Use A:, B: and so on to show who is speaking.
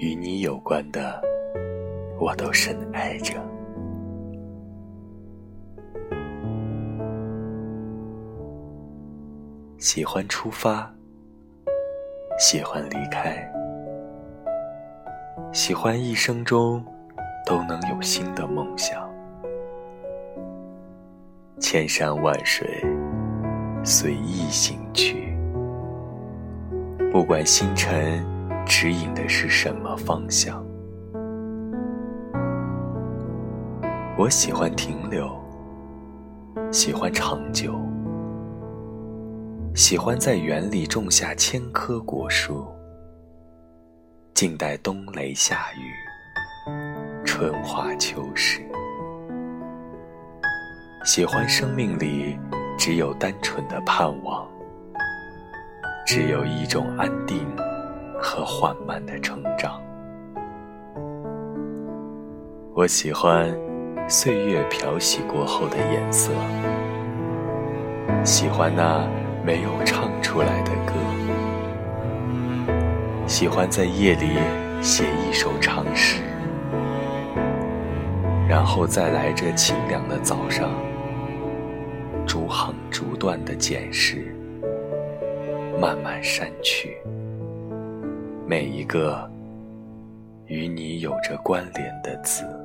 A: 与你有关的，我都深爱着。喜欢出发，喜欢离开，喜欢一生中都能有新的梦想。千山万水，随意行去。不管星辰指引的是什么方向，我喜欢停留，喜欢长久，喜欢在园里种下千棵果树，静待冬雷夏雨，春华秋实。喜欢生命里只有单纯的盼望。只有一种安定和缓慢的成长。我喜欢岁月漂洗过后的颜色，喜欢那没有唱出来的歌，喜欢在夜里写一首长诗，然后再来这清凉的早上，逐行逐段的捡拾。慢慢删去每一个与你有着关联的字。